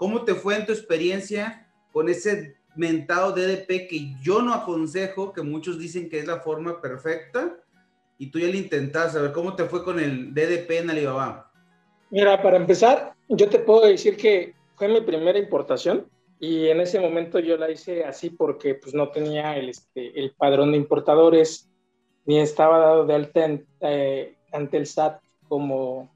¿cómo te fue en tu experiencia con ese mentado DDP que yo no aconsejo, que muchos dicen que es la forma perfecta, y tú ya lo intentaste, a ver cómo te fue con el DDP en Alibaba. Mira, para empezar, yo te puedo decir que fue mi primera importación y en ese momento yo la hice así porque pues no tenía el, este, el padrón de importadores ni estaba dado de alta eh, ante el SAT como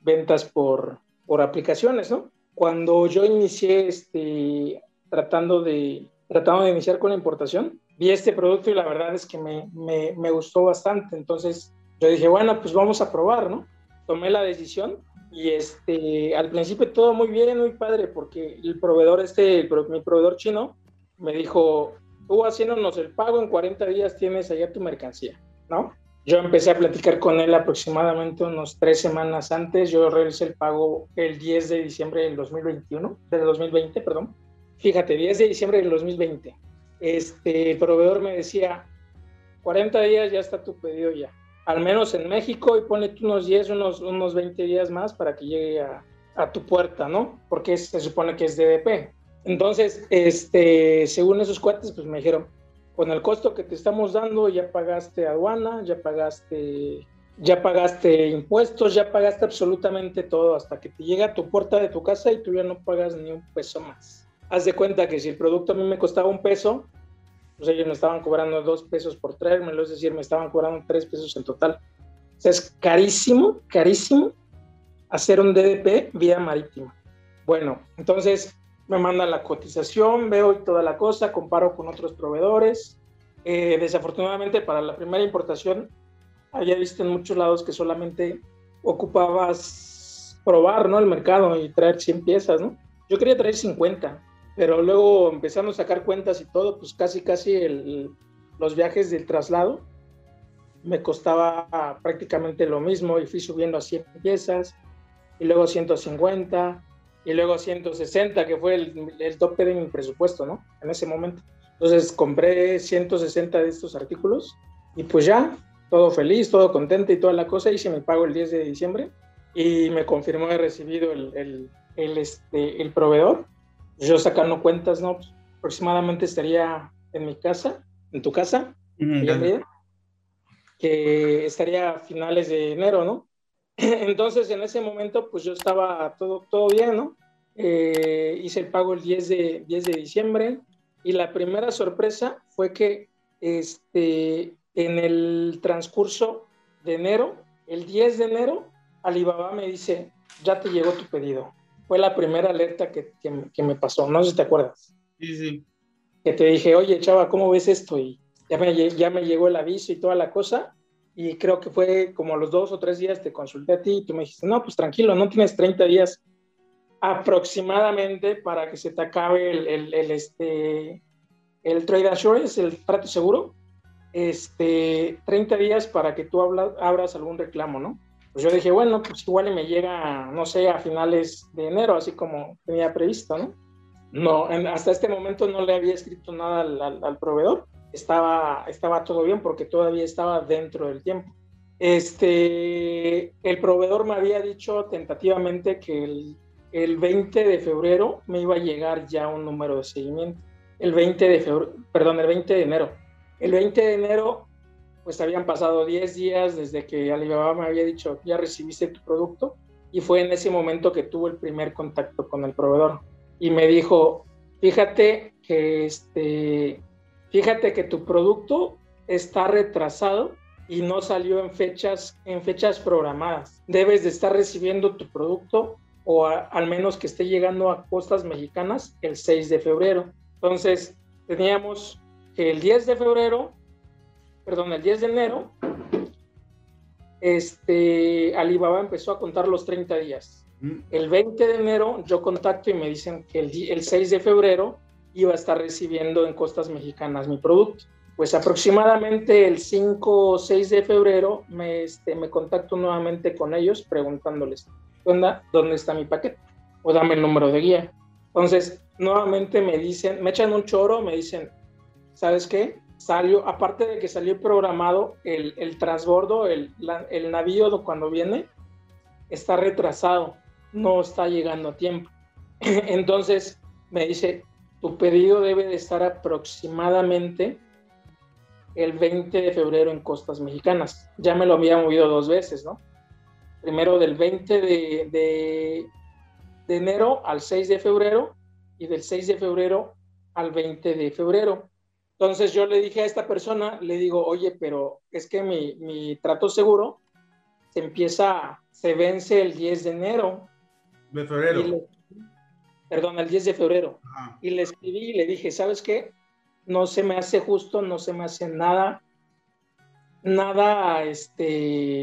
ventas por, por aplicaciones, ¿no? Cuando yo inicié este, tratando de, tratando de iniciar con la importación, vi este producto y la verdad es que me, me, me, gustó bastante. Entonces yo dije, bueno, pues vamos a probar, ¿no? Tomé la decisión y este, al principio todo muy bien, muy padre, porque el proveedor, este, mi proveedor chino, me dijo, tú haciéndonos el pago en 40 días tienes allá tu mercancía, ¿no? Yo empecé a platicar con él aproximadamente unos tres semanas antes. Yo realicé el pago el 10 de diciembre del 2021, del 2020, perdón. Fíjate, 10 de diciembre del 2020. Este, proveedor me decía, 40 días ya está tu pedido ya. Al menos en México y ponle unos 10, unos, unos 20 días más para que llegue a, a tu puerta, ¿no? Porque se supone que es DDP. Entonces, este, según esos cuates, pues me dijeron, con el costo que te estamos dando ya pagaste aduana, ya pagaste, ya pagaste impuestos, ya pagaste absolutamente todo hasta que te llega a tu puerta de tu casa y tú ya no pagas ni un peso más haz de cuenta que si el producto a mí me costaba un peso, pues ellos me estaban cobrando dos pesos por traérmelo, es decir, me estaban cobrando tres pesos en total. O sea, es carísimo, carísimo hacer un DDP vía marítima. Bueno, entonces me manda la cotización, veo toda la cosa, comparo con otros proveedores. Eh, desafortunadamente para la primera importación había visto en muchos lados que solamente ocupabas probar ¿no? el mercado y traer 100 piezas, ¿no? Yo quería traer 50 pero luego empezando a sacar cuentas y todo, pues casi, casi los viajes del traslado me costaba prácticamente lo mismo y fui subiendo a 100 piezas y luego 150 y luego 160, que fue el, el tope de mi presupuesto, ¿no? En ese momento. Entonces compré 160 de estos artículos y pues ya, todo feliz, todo contento y toda la cosa, hice mi pago el 10 de diciembre y me confirmó he recibido el, el, el, este, el proveedor yo sacando cuentas, ¿no? Pues, aproximadamente estaría en mi casa, en tu casa, que estaría a finales de enero, ¿no? Entonces, en ese momento, pues yo estaba todo, todo bien, ¿no? Eh, hice el pago el 10 de, 10 de diciembre y la primera sorpresa fue que este, en el transcurso de enero, el 10 de enero, Alibaba me dice, ya te llegó tu pedido fue la primera alerta que, que, me pasó, no sé si te acuerdas. Sí, sí. Que te dije, oye, chava, ¿cómo ves esto? Y ya me, ya me llegó el aviso y toda la cosa. Y creo que fue como los dos o tres días te consulté a ti y tú me dijiste, no, pues tranquilo, no tienes 30 días aproximadamente para que se te acabe el, el, el este, el trade assurance, el trato seguro, este, 30 días para que tú abras algún reclamo, ¿no? pues yo dije, bueno, pues igual me llega, no sé, a finales de enero, así como tenía previsto, ¿no? No, hasta este momento no le había escrito nada al, proveedor, estaba, estaba todo bien porque todavía estaba dentro del tiempo. Este, el proveedor me había dicho tentativamente que el, el 20 de febrero me iba a llegar ya un número de seguimiento. El 20 de febrero, perdón, el 20 de enero. El 20 de enero pues habían pasado 10 días desde que Alibaba me había dicho, ya recibiste tu producto, y fue en ese momento que tuvo el primer contacto con el proveedor. Y me dijo, fíjate que, este, fíjate que tu producto está retrasado y no salió en fechas, en fechas programadas. Debes de estar recibiendo tu producto o al menos que esté llegando a costas mexicanas el 6 de febrero. Entonces, teníamos que el 10 de febrero perdón, el 10 de enero, este, Alibaba empezó a contar los 30 días. Mm. El 20 de enero yo contacto y me dicen que el, 6 de febrero iba a estar recibiendo en costas mexicanas mi producto. Pues aproximadamente el 5 o 6 de febrero me, este, me contacto nuevamente con ellos preguntándoles, ¿dónde, ¿dónde está mi paquete? O dame el número de guía. Entonces, nuevamente me dicen, me echan un choro, me dicen, ¿sabes qué? salió, aparte de que salió programado el, el transbordo, el, el navío cuando viene, está retrasado, no está llegando a tiempo. Entonces me dice, tu pedido debe de estar aproximadamente el 20 de febrero en costas mexicanas. Ya me lo había movido dos veces, ¿no? Primero del 20 de, de, de enero al 6 de febrero y del 6 de febrero al 20 de febrero. Entonces yo le dije a esta persona, le digo, oye, pero es que mi, mi trato seguro se empieza, se vence el 10 de enero. De febrero. Perdón, el 10 de febrero. Y le escribí y le dije, ¿sabes qué? No se me hace justo, no se me hace nada, nada, este,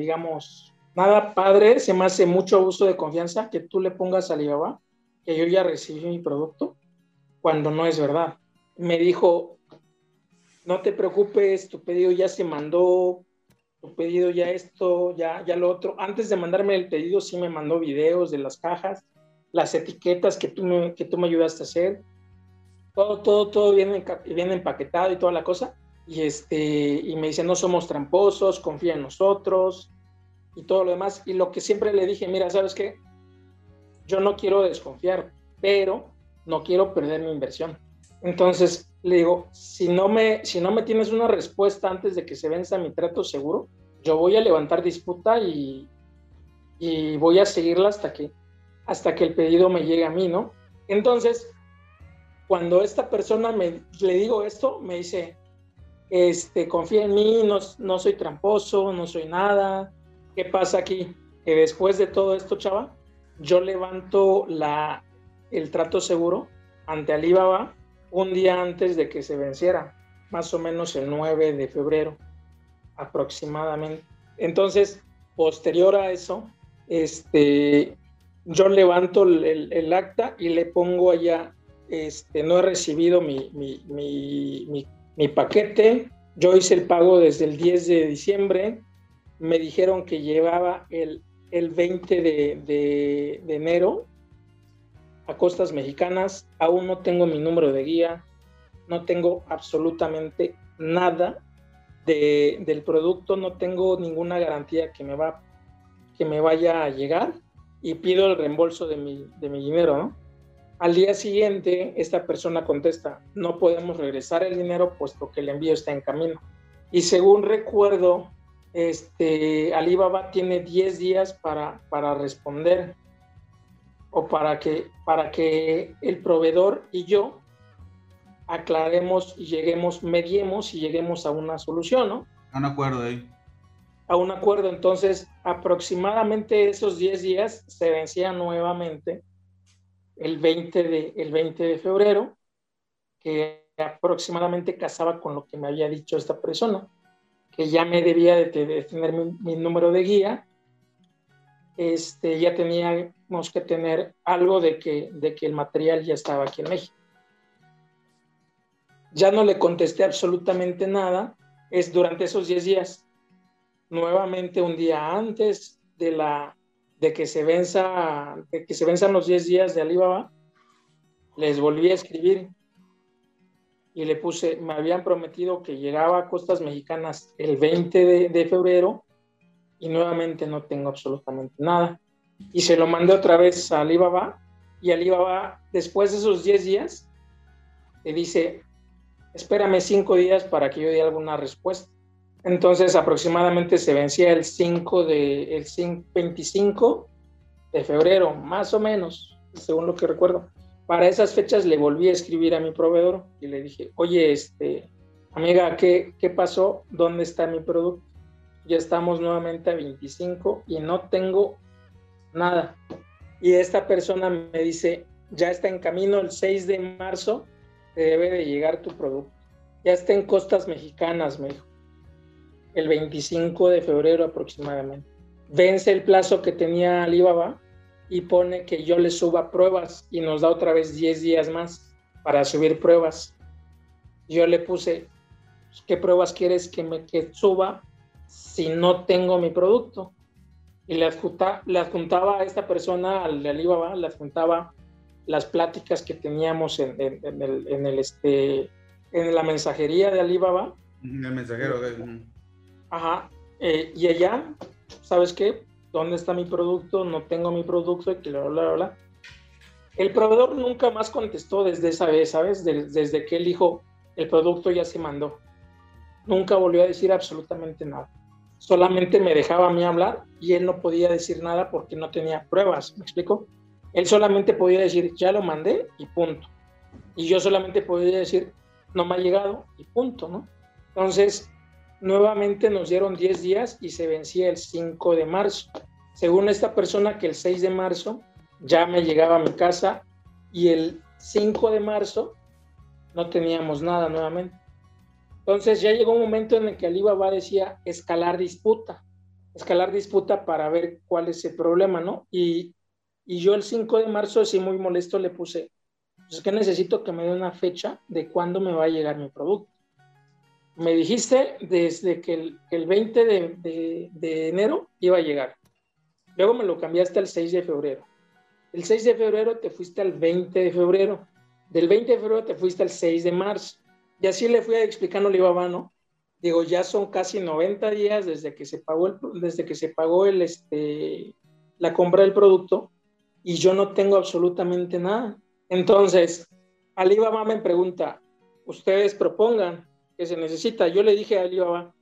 digamos, nada padre, se me hace mucho uso de confianza que tú le pongas a Alibaba que yo ya recibí mi producto, cuando no es verdad. Me dijo, no te preocupes, tu pedido ya se mandó, tu pedido ya esto, ya, ya lo otro. Antes de mandarme el pedido, sí me mandó videos de las cajas, las etiquetas que tú me, que tú me ayudaste a hacer. Todo, todo, todo viene, viene empaquetado y toda la cosa. Y, este, y me dice, no somos tramposos, confía en nosotros y todo lo demás. Y lo que siempre le dije, mira, ¿sabes qué? Yo no quiero desconfiar, pero no quiero perder mi inversión. Entonces, le digo, si no me, si no me tienes una respuesta antes de que se venza mi trato seguro, yo voy a levantar disputa y, y voy a seguirla hasta que, hasta que el pedido me llegue a mí, ¿no? Entonces, cuando esta persona me, le digo esto, me dice, este, confía en mí, no, no soy tramposo, no soy nada. ¿Qué pasa aquí? Que después de todo esto, chava, yo levanto la, el trato seguro ante Alibaba un día antes de que se venciera, más o menos el 9 de febrero aproximadamente. Entonces, posterior a eso, este, yo levanto el, acta y le pongo allá, este, no he recibido mi, paquete, yo hice el pago desde el 10 de diciembre, me dijeron que llevaba el, el 20 de, de, de enero a costas mexicanas, aún no tengo mi número de guía, no tengo absolutamente nada de, del producto, no tengo ninguna garantía que me, va, que me vaya a llegar y pido el reembolso de mi, de mi dinero, ¿no? Al día siguiente, esta persona contesta, no podemos regresar el dinero puesto que el envío está en camino. Y según recuerdo, este, Alibaba tiene 10 días para, para responder o para que, para que el proveedor y yo aclaremos y lleguemos, mediemos y lleguemos a una solución, ¿no? A un acuerdo ahí. A un acuerdo. Entonces, aproximadamente esos 10 días se vencían nuevamente el 20 de, el 20 de febrero, que aproximadamente casaba con lo que me había dicho esta persona, que ya me debía de, tener mi, mi número de guía este, ya teníamos que tener algo de que, de que el material ya estaba aquí en México. Ya no le contesté absolutamente nada, es durante esos 10 días. Nuevamente un día antes de, la, de, que, se venza, de que se venzan los 10 días de Alibaba, les volví a escribir y le puse, me habían prometido que llegaba a costas mexicanas el 20 de, de febrero y nuevamente no tengo absolutamente nada. Y se lo mandé otra vez a Alibaba y Alibaba, después de esos 10 días, le dice, espérame 5 días para que yo dé alguna respuesta. Entonces aproximadamente se vencía el 5 de, el 25 de febrero, más o menos, según lo que recuerdo. Para esas fechas le volví a escribir a mi proveedor y le dije, oye, este, amiga, ¿qué, qué pasó? ¿Dónde está mi producto? ya estamos nuevamente a 25 y no tengo nada. Y esta persona me dice, ya está en camino el 6 de marzo, te debe de llegar tu producto. Ya está en costas mexicanas, me dijo. El 25 de febrero aproximadamente. Vence el plazo que tenía Alibaba y pone que yo le suba pruebas y nos da otra vez 10 días más para subir pruebas. Yo le puse, ¿qué pruebas quieres que me que suba? si no tengo mi producto. Y le, adjuntaba a esta persona, al de Alibaba, le adjuntaba las pláticas que teníamos en, el, este, en la mensajería de Alibaba. El mensajero. Ajá. Eh, y allá, ¿sabes qué? ¿Dónde está mi producto? No tengo mi producto, y bla, bla, bla. El proveedor nunca más contestó desde esa vez, ¿sabes? desde que él dijo, el producto ya se mandó. Nunca volvió a decir absolutamente nada. Solamente me dejaba a mí hablar y él no podía decir nada porque no tenía pruebas, ¿me explico? Él solamente podía decir, ya lo mandé y punto. Y yo solamente podía decir, no me ha llegado y punto, ¿no? Entonces, nuevamente nos dieron 10 días y se vencía el 5 de marzo. Según esta persona, que el 6 de marzo ya me llegaba a mi casa y el 5 de marzo no teníamos nada nuevamente. Entonces ya llegó un momento en el que Alibaba decía escalar disputa, escalar disputa para ver cuál es el problema, ¿no? Y, yo el 5 de marzo, así muy molesto, le puse, pues es que necesito que me dé una fecha de cuándo me va a llegar mi producto. Me dijiste desde que el, el 20 de, enero iba a llegar. Luego me lo cambiaste al 6 de febrero. El 6 de febrero te fuiste al 20 de febrero. Del 20 de febrero te fuiste al 6 de marzo. Y así le fui explicando a Alibaba, ¿no? Digo, ya son casi 90 días desde que se pagó el, desde que se pagó el, este, la compra del producto y yo no tengo absolutamente nada. Entonces, Alibaba me pregunta, ustedes propongan que se necesita. Yo le dije a Alibaba,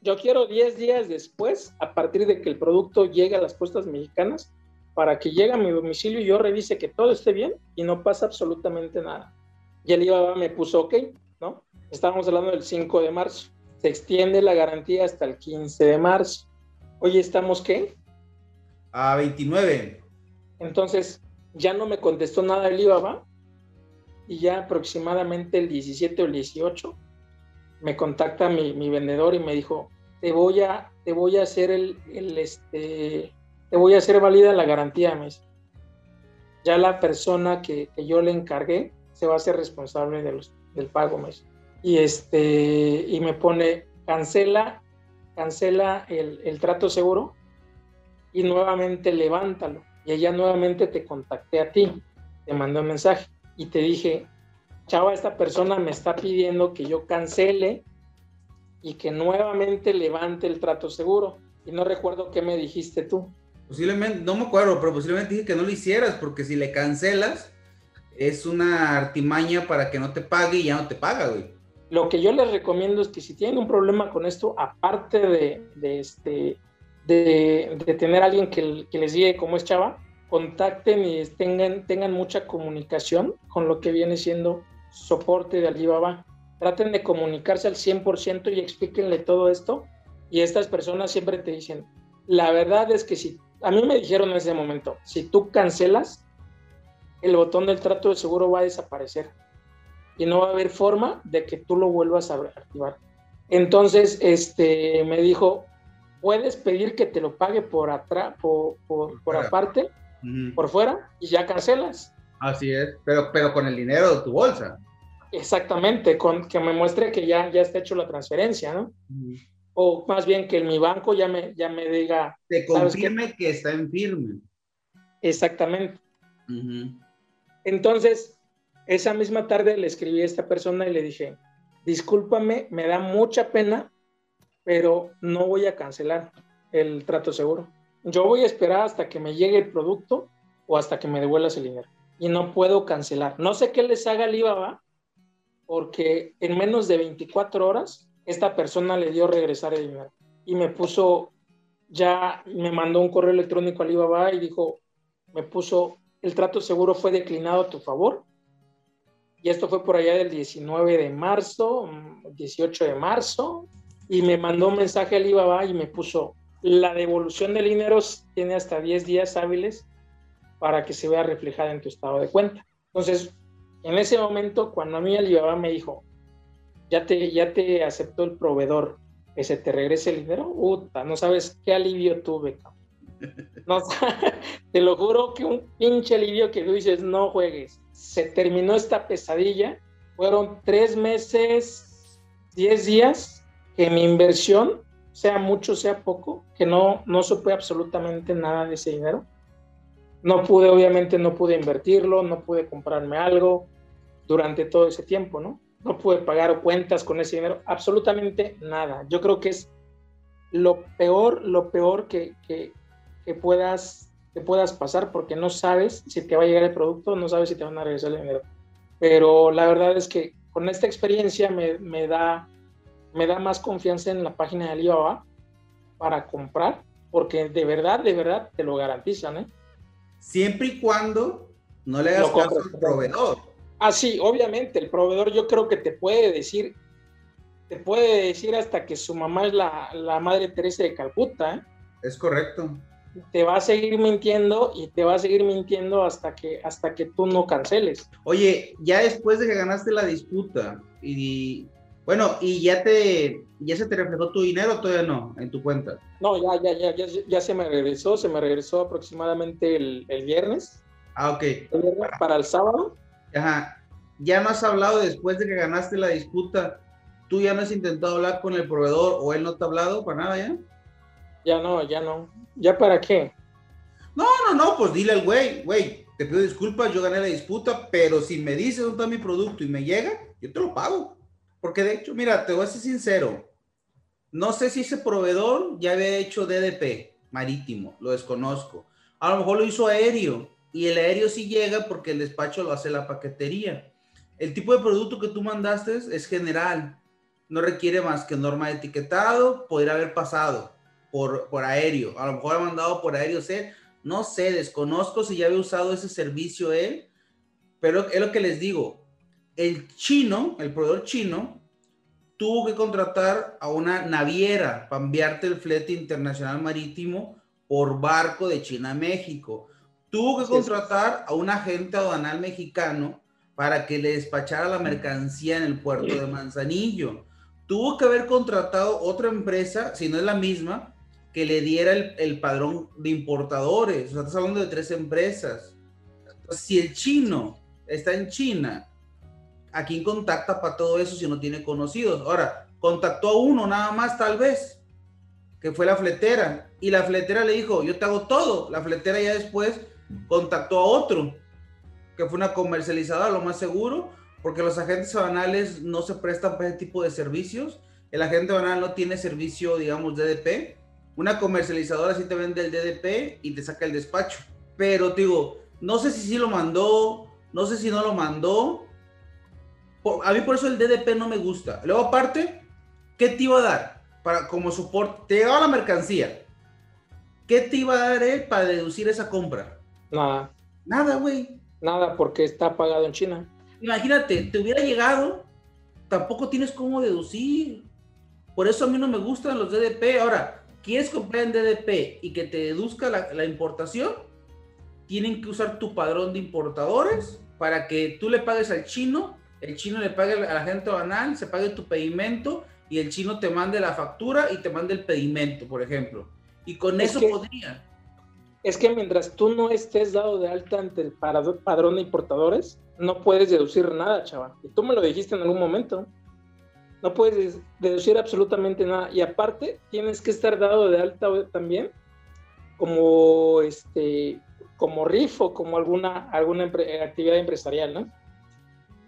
yo quiero 10 días después, a partir de que el producto llegue a las postas mexicanas, para que llegue a mi domicilio y yo revise que todo esté bien y no pasa absolutamente nada. Y el IBA me puso ok, ¿no? Estábamos hablando del 5 de marzo. Se extiende la garantía hasta el 15 de marzo. Oye, ¿estamos qué? A 29. Entonces, ya no me contestó nada el IBA, y ya aproximadamente el 17 o el 18 me contacta mi, mi vendedor y me dijo, te voy a, te voy a hacer el, el, este, te voy a hacer válida la garantía, mes. Ya la persona que, yo le encargué se va a hacer responsable del pago, mes. Y, este, y me pone, cancela, cancela el, trato seguro y nuevamente levántalo. Y ella nuevamente te contacté a ti, te mandé un mensaje y te dije, chava, esta persona me está pidiendo que yo cancele y que nuevamente levante el trato seguro. Y no recuerdo qué me dijiste tú. Posiblemente, no me acuerdo, pero posiblemente dije que no lo hicieras, porque si le cancelas, es una artimaña para que no te pague y ya no te paga, güey. Lo que yo les recomiendo es que si tienen un problema con esto, aparte de, este, de, tener a alguien que, les guíe como es Chava, contacten y tengan, tengan mucha comunicación con lo que viene siendo soporte de Alibaba. Traten de comunicarse al 100% y explíquenle todo esto. Y estas personas siempre te dicen, la verdad es que si a mí me dijeron en ese momento, si tú cancelas, el botón del trato de seguro va a desaparecer y no va a haber forma de que tú lo vuelvas a activar. Entonces, este, me dijo, puedes pedir que te lo pague por atrás, por, por, aparte, por fuera, y ya cancelas. Así es, pero, pero con el dinero de tu bolsa. Exactamente, con que me muestre que ya, ya está hecho la transferencia, ¿no? o más bien que mi banco ya me, ya me diga. Te confirme que está en firme. Exactamente. Entonces, esa misma tarde le escribí a esta persona y le dije, discúlpame, me da mucha pena, pero no voy a cancelar el trato seguro. Yo voy a esperar hasta que me llegue el producto o hasta que me devuelvas el dinero. Y no puedo cancelar. No sé qué les haga IVA, porque en menos de 24 horas esta persona le dio regresar el dinero y me puso, ya me mandó un correo electrónico al Alibaba y dijo, me puso, el trato seguro fue declinado a tu favor. Y esto fue por allá del 19 de marzo, 18 de marzo, y me mandó un mensaje al Alibaba y me puso, la devolución del dinero tiene hasta 10 días hábiles para que se vea reflejada en tu estado de cuenta. Entonces, en ese momento, cuando a mí Alibaba me dijo, ya te, ya te aceptó el proveedor, que se te regrese el dinero, puta, no sabes qué alivio tuve, no, te lo juro que un pinche alivio que tú dices, no juegues. Se terminó esta pesadilla, fueron tres meses, diez días, que mi inversión, sea mucho, sea poco, que no, no supe absolutamente nada de ese dinero. No pude, obviamente, no pude invertirlo, no pude comprarme algo durante todo ese tiempo, ¿no? no pude pagar cuentas con ese dinero, absolutamente nada. Yo creo que es lo peor, lo peor que, que, puedas que puedas pasar porque no sabes si te va a llegar el producto, no sabes si te van a regresar el dinero. Pero la verdad es que con esta experiencia me, me da, me da más confianza en la página de Alibaba para comprar, porque de verdad, de verdad te lo garantizan. ¿eh? Siempre y cuando no le hagas caso al proveedor. Ah, sí, obviamente, el proveedor yo creo que te puede decir, te puede decir hasta que su mamá es la, la madre Teresa de Calcuta. ¿eh? Es correcto. Te va a seguir mintiendo y te va a seguir mintiendo hasta que, hasta que tú no canceles. Oye, ya después de que ganaste la disputa y bueno, y ya te ya se te reflejó tu dinero todavía no en tu cuenta. No, ya, ya, ya, ya, ya se me regresó, se me regresó aproximadamente el, el viernes. Ah, ok. El viernes para el sábado. Ajá. Ya no has hablado después de que ganaste la disputa. ¿Tú ya no has intentado hablar con el proveedor o él no te ha hablado para nada ya? Ya no, ya no. ¿Ya para qué? No, no, no, pues dile al güey, güey, te pido disculpas, yo gané la disputa, pero si me dices dónde está mi producto y me llega, yo te lo pago. Porque de hecho, mira, te voy a ser sincero, no sé si ese proveedor ya había hecho DDP marítimo, lo desconozco. A lo mejor lo hizo aéreo y el aéreo sí llega porque el despacho lo hace la paquetería. El tipo de producto que tú mandaste es general, no requiere más que norma de etiquetado, podría haber pasado por, por aéreo, a lo mejor ha mandado por aéreo C, no sé, desconozco si ya había usado ese servicio él, pero es lo que les digo, el chino, el proveedor chino, tuvo que contratar a una naviera para enviarte el flete internacional marítimo por barco de China a México. Tuvo que contratar a un agente aduanal mexicano para que le despachara la mercancía en el puerto de Manzanillo. Tuvo que haber contratado otra empresa, si no es la misma, que le diera el, padrón de importadores. O sea, estás hablando de tres empresas. si el chino está en China, ¿a quién contacta para todo eso si no tiene conocidos? Ahora, contactó a uno nada más tal vez, que fue la fletera. Y la fletera le dijo, yo te hago todo. La fletera ya después contactó a otro que fue una comercializadora, lo más seguro, porque los agentes banales no se prestan para ese tipo de servicios. El agente banal no tiene servicio, digamos, DDP. Una comercializadora sí te vende el DDP y te saca el despacho. Pero digo, no sé si sí lo mandó, no sé si no lo mandó. A mí por eso el DDP no me gusta. Luego aparte, ¿qué te iba a dar? Para, como soporte, te llegaba la mercancía. ¿Qué te iba a dar él para deducir esa compra? Nada. Nada, güey. Nada, porque está pagado en China. Imagínate, te hubiera llegado, tampoco tienes cómo deducir. Por eso a mí no me gustan los DDP. Ahora, ¿quieres comprar en DDP y que te deduzca la, importación? Tienen que usar tu padrón de importadores para que tú le pagues al chino, el chino le pague al agente banal, se pague tu pedimento y el chino te mande la factura y te mande el pedimento, por ejemplo. Y con eso podría es que mientras tú no estés dado de alta ante el padrón de importadores, no puedes deducir nada, chaval. Y tú me lo dijiste en algún momento. No puedes deducir absolutamente nada. Y aparte, tienes que estar dado de alta también como este como RIF o como alguna, alguna actividad empresarial, ¿no?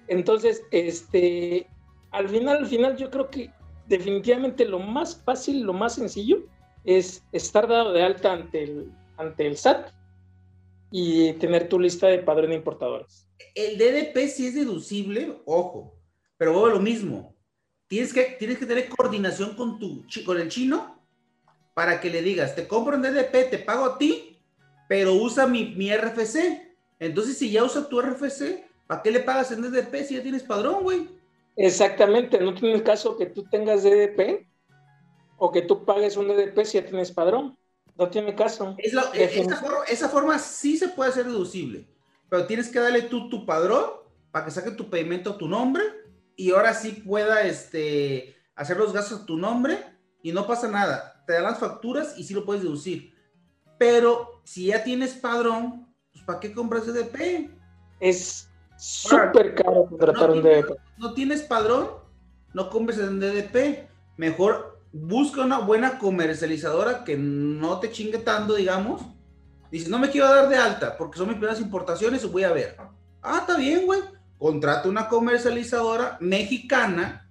Entonces, este, al final, al final, yo creo que definitivamente lo más fácil, lo más sencillo es estar dado de alta ante el, ante el SAT y tener tu lista de padrón de importadores. El DDP sí es deducible, ojo, pero luego lo mismo. Tienes que, tienes que tener coordinación con, tu, con el chino para que le digas, te compro en DDP, te pago a ti, pero usa mi, mi RFC. Entonces, si ya usa tu RFC, ¿para qué le pagas en DDP si ya tienes padrón, güey? Exactamente, no tiene caso que tú tengas DDP o que tú pagues un DDP si ya tienes padrón. No tiene caso. esa, forma, sí se puede hacer deducible, pero tienes que darle tú tu padrón para que saque tu pedimento a tu nombre y ahora sí pueda este, hacer los gastos a tu nombre y no pasa nada. Te dan las facturas y sí lo puedes deducir. Pero si ya tienes padrón, pues ¿para qué compras DDP? Es súper caro contratar un DDP. No tienes padrón, no compres en DDP. Mejor busca una buena comercializadora que no te chingue tanto, digamos. Dice, no me quiero dar de alta porque son mis primeras importaciones voy a ver. Ah, está bien, güey. Contrata una comercializadora mexicana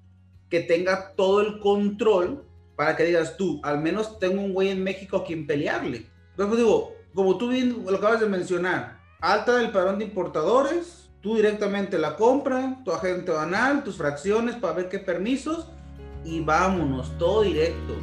que tenga todo el control para que digas tú, al menos tengo un güey en México a quien pelearle. Entonces digo, como tú bien lo acabas de mencionar, alta del padrón de importadores, tú directamente la compra, tu agente banal, tus fracciones para ver qué permisos y vámonos, todo directo